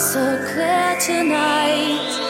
so clear tonight.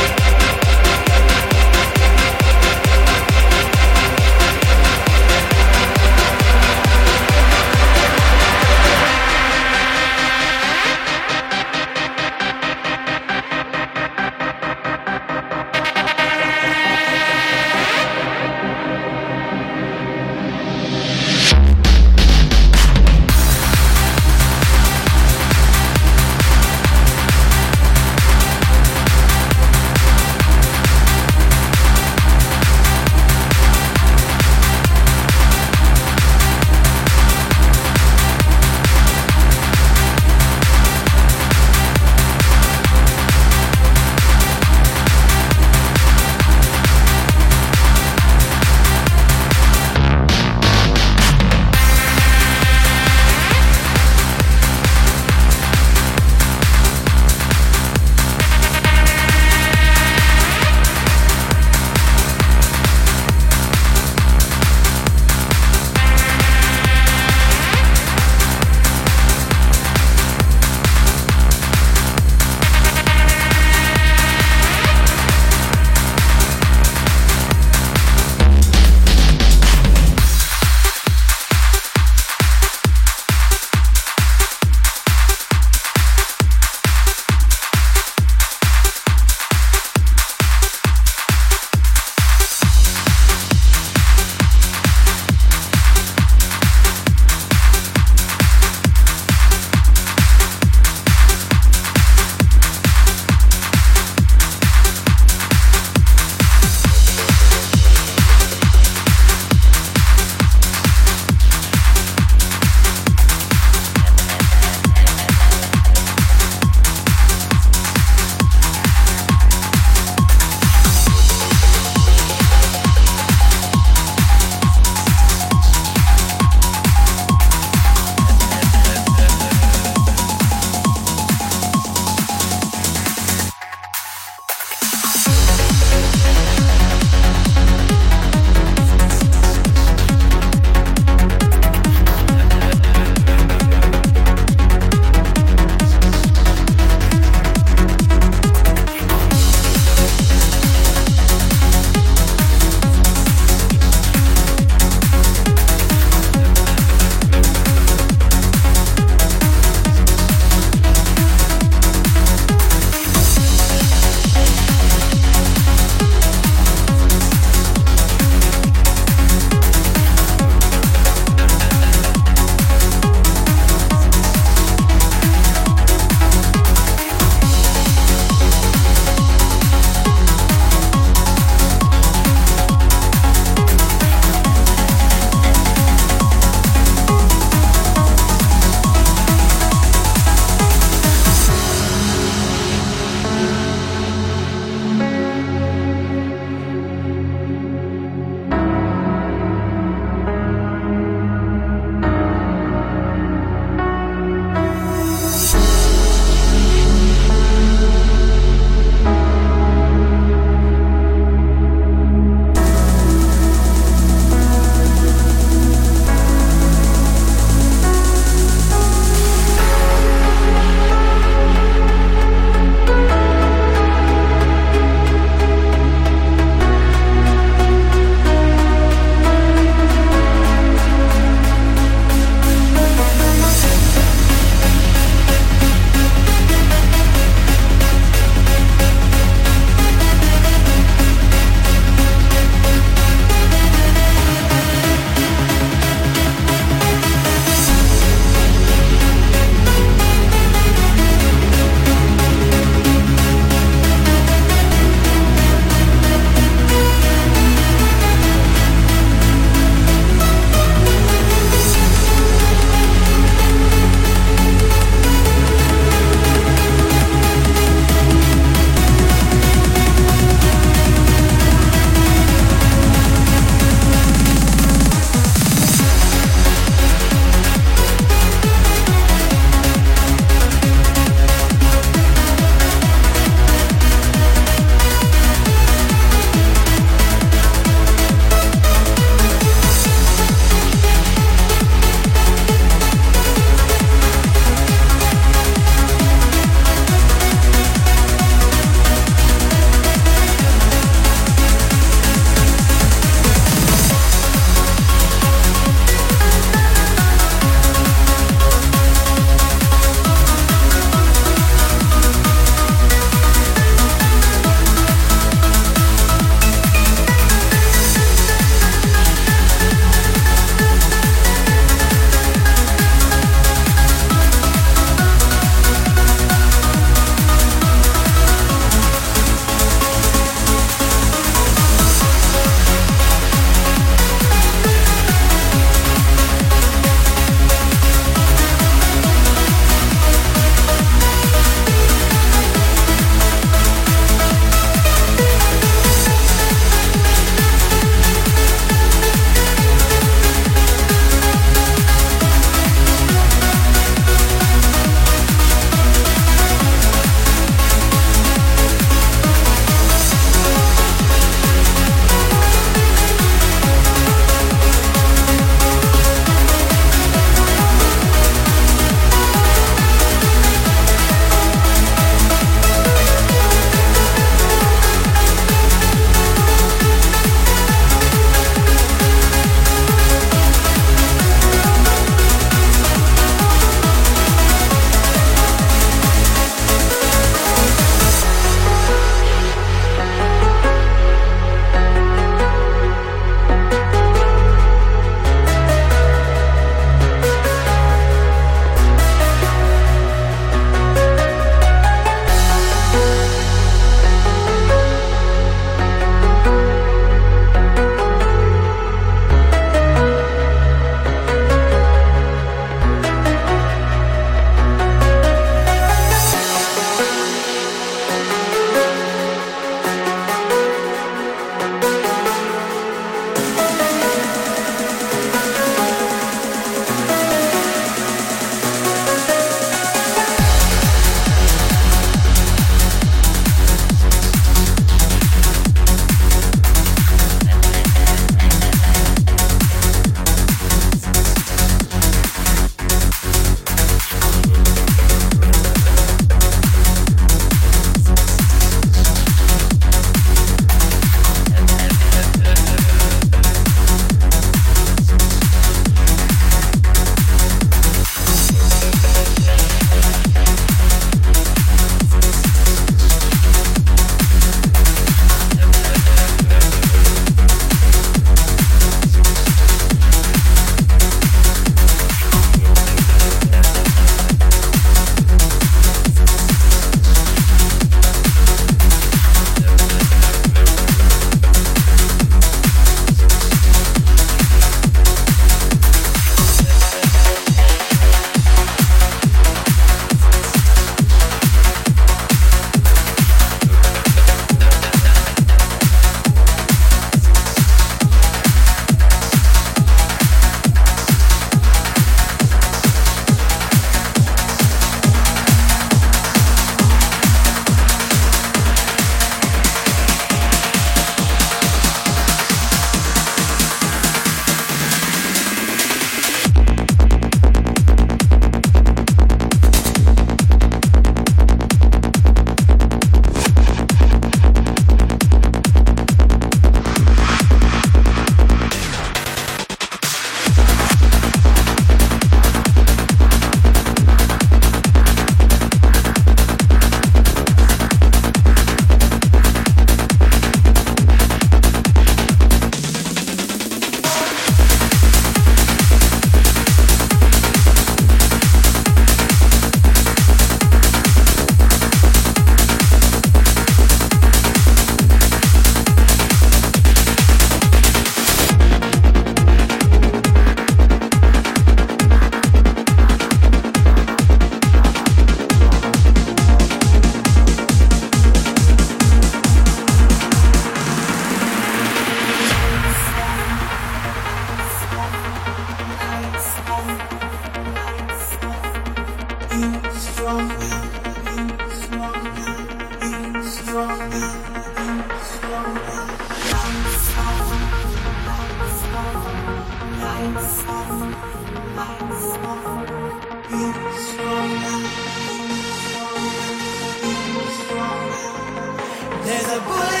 a bullet.